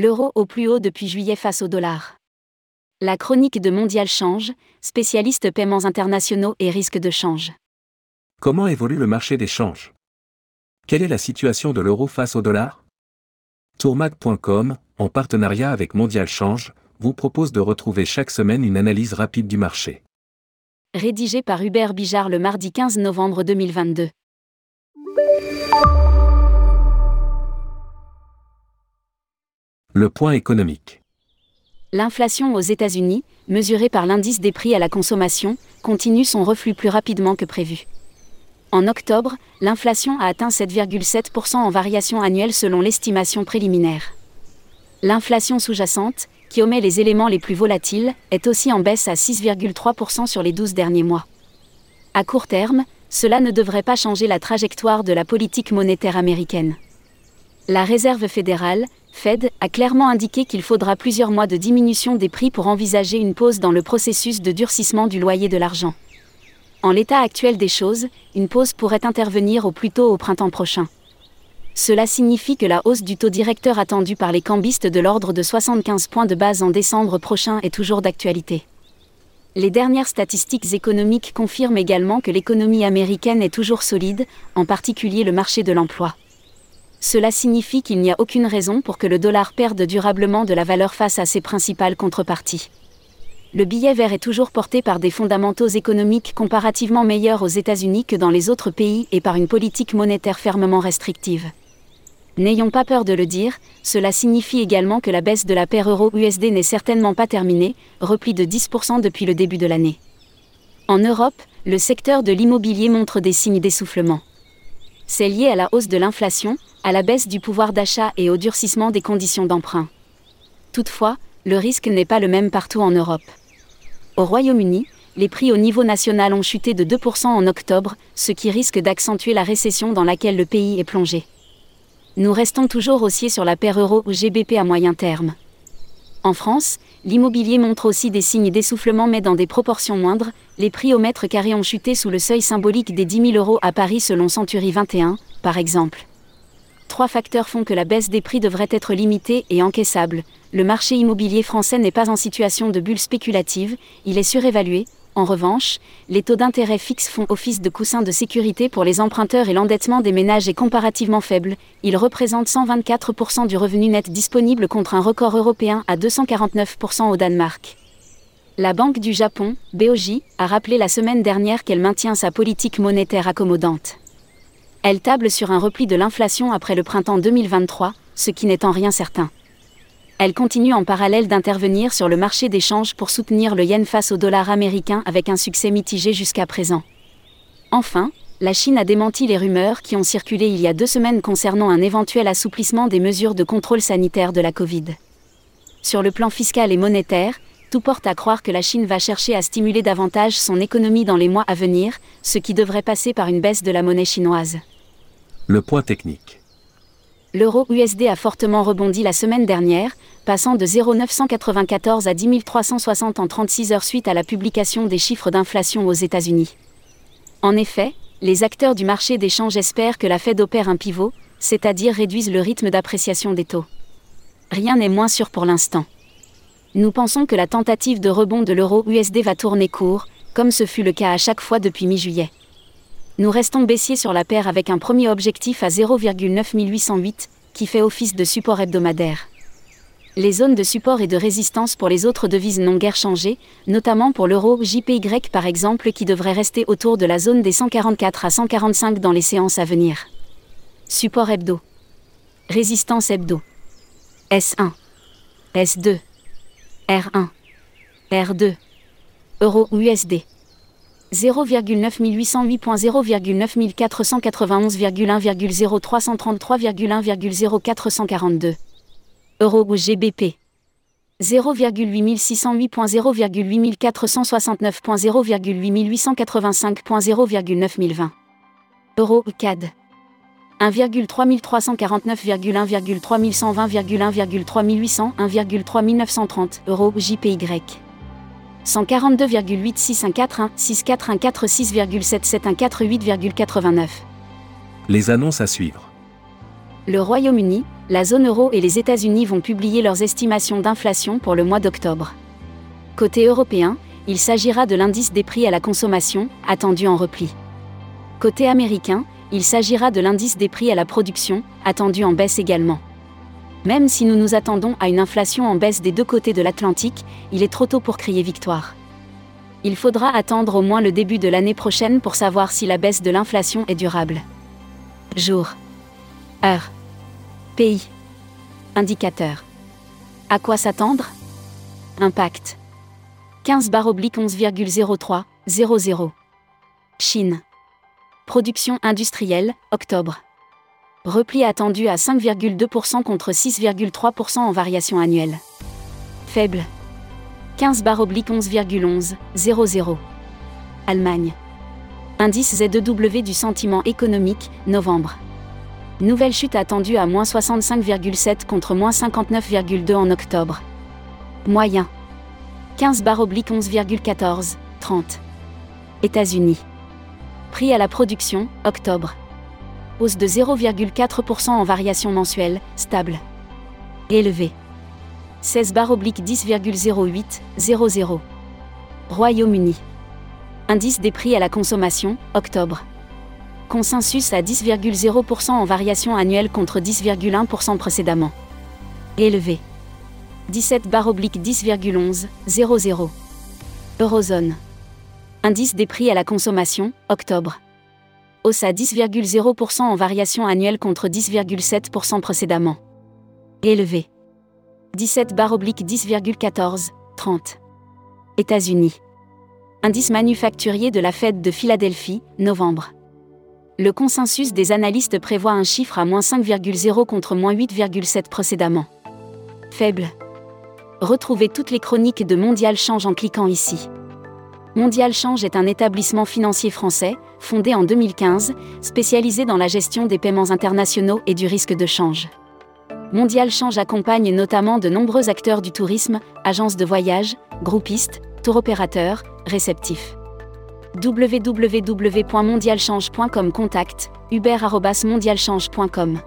L'euro au plus haut depuis juillet face au dollar. La chronique de Mondial Change, spécialiste paiements internationaux et risques de change. Comment évolue le marché des changes? Quelle est la situation de l'euro face au dollar? Tourmag.com, en partenariat avec Mondial Change, vous propose de retrouver chaque semaine une analyse rapide du marché. Rédigé par Hubert Bijard le mardi 15 novembre 2022. Le point économique. L'inflation aux États-Unis, mesurée par l'indice des prix à la consommation, continue son reflux plus rapidement que prévu. En octobre, l'inflation a atteint 7,7% en variation annuelle selon l'estimation préliminaire. L'inflation sous-jacente, qui omet les éléments les plus volatiles, est aussi en baisse à 6,3% sur les 12 derniers mois. À court terme, cela ne devrait pas changer la trajectoire de la politique monétaire américaine. La Réserve fédérale, Fed, a clairement indiqué qu'il faudra plusieurs mois de diminution des prix pour envisager une pause dans le processus de durcissement du loyer de l'argent. En l'état actuel des choses, une pause pourrait intervenir au plus tôt au printemps prochain. Cela signifie que la hausse du taux directeur attendue par les cambistes de l'ordre de 75 points de base en décembre prochain est toujours d'actualité. Les dernières statistiques économiques confirment également que l'économie américaine est toujours solide, en particulier le marché de l'emploi. Cela signifie qu'il n'y a aucune raison pour que le dollar perde durablement de la valeur face à ses principales contreparties. Le billet vert est toujours porté par des fondamentaux économiques comparativement meilleurs aux États-Unis que dans les autres pays et par une politique monétaire fermement restrictive. N'ayons pas peur de le dire, cela signifie également que la baisse de la paire euro-USD n'est certainement pas terminée, repli de 10% depuis le début de l'année. En Europe, le secteur de l'immobilier montre des signes d'essoufflement. C'est lié à la hausse de l'inflation, à la baisse du pouvoir d'achat et au durcissement des conditions d'emprunt. Toutefois, le risque n'est pas le même partout en Europe. Au Royaume-Uni, les prix au niveau national ont chuté de 2% en octobre, ce qui risque d'accentuer la récession dans laquelle le pays est plongé. Nous restons toujours haussiers sur la paire euro ou GBP à moyen terme. En France, l'immobilier montre aussi des signes d'essoufflement mais dans des proportions moindres, les prix au mètre carré ont chuté sous le seuil symbolique des 10 000 euros à Paris selon Century 21, par exemple. Trois facteurs font que la baisse des prix devrait être limitée et encaissable. Le marché immobilier français n'est pas en situation de bulle spéculative, il est surévalué. En revanche, les taux d'intérêt fixes font office de coussin de sécurité pour les emprunteurs et l'endettement des ménages est comparativement faible. Il représente 124% du revenu net disponible contre un record européen à 249% au Danemark. La Banque du Japon, BOJ, a rappelé la semaine dernière qu'elle maintient sa politique monétaire accommodante. Elle table sur un repli de l'inflation après le printemps 2023, ce qui n'est en rien certain. Elle continue en parallèle d'intervenir sur le marché des changes pour soutenir le yen face au dollar américain avec un succès mitigé jusqu'à présent. Enfin, la Chine a démenti les rumeurs qui ont circulé il y a deux semaines concernant un éventuel assouplissement des mesures de contrôle sanitaire de la Covid. Sur le plan fiscal et monétaire, tout porte à croire que la Chine va chercher à stimuler davantage son économie dans les mois à venir, ce qui devrait passer par une baisse de la monnaie chinoise. Le point technique. L'euro USD a fortement rebondi la semaine dernière, passant de 0,994 à 10 360 en 36 heures suite à la publication des chiffres d'inflation aux États-Unis. En effet, les acteurs du marché d'échange espèrent que la Fed opère un pivot, c'est-à-dire réduise le rythme d'appréciation des taux. Rien n'est moins sûr pour l'instant. Nous pensons que la tentative de rebond de l'euro USD va tourner court, comme ce fut le cas à chaque fois depuis mi-juillet. Nous restons baissiers sur la paire avec un premier objectif à 0,9808, qui fait office de support hebdomadaire. Les zones de support et de résistance pour les autres devises n'ont guère changé, notamment pour l'euro JPY par exemple qui devrait rester autour de la zone des 144 à 145 dans les séances à venir. Support hebdo. Résistance hebdo. S1. S2. R1, R2, Euro USD. 0,9808091,1,0333,1,0442. Euro GBP. 0,8608.0,8469.0,8885.0,9020. Euro CAD. 1,3340,9,3120,1,3800 1,3930 euros JPY. 142,86141 64146,77148,89. Les annonces à suivre. Le Royaume-Uni, la zone euro et les États-Unis vont publier leurs estimations d'inflation pour le mois d'octobre. Côté européen, il s'agira de l'indice des prix à la consommation, attendu en repli. Côté américain, il s'agira de l'indice des prix à la production, attendu en baisse également. Même si nous nous attendons à une inflation en baisse des deux côtés de l'Atlantique, il est trop tôt pour crier victoire. Il faudra attendre au moins le début de l'année prochaine pour savoir si la baisse de l'inflation est durable. Jour. Heure. Pays. Indicateur. À quoi s'attendre? Impact. 15 barre oblique 11,03, 00. Chine. Production industrielle, octobre. Repli attendu à 5,2% contre 6,3% en variation annuelle. Faible. 15 barre oblique 11,11, 00. Allemagne. Indice Z2W du sentiment économique, novembre. Nouvelle chute attendue à moins 65,7 contre moins 59,2 en octobre. Moyen. 15 barre oblique 11,14, 30. États-Unis. Prix à la production, octobre. Hausse de 0,4% en variation mensuelle, stable. Élevé. 16 barre oblique 10,08, 00. Royaume-Uni. Indice des prix à la consommation, octobre. Consensus à 10,0% en variation annuelle contre 10,1% précédemment. Élevé. 17 barre oblique 10,11, 00. Eurozone. Indice des prix à la consommation, octobre. Hausse à 10,0% en variation annuelle contre 10,7% précédemment. Élevé. 17 barre oblique 10,14, 30. États-Unis. Indice manufacturier de la Fed de Philadelphie, novembre. Le consensus des analystes prévoit un chiffre à moins 5,0 contre moins 8,7 précédemment. Faible. Retrouvez toutes les chroniques de Mondial Change en cliquant ici. Mondial Change est un établissement financier français, fondé en 2015, spécialisé dans la gestion des paiements internationaux et du risque de change. Mondial Change accompagne notamment de nombreux acteurs du tourisme, agences de voyage, groupistes, tour opérateurs, réceptifs. www.mondialchange.com Contact, uber.mondialchange.com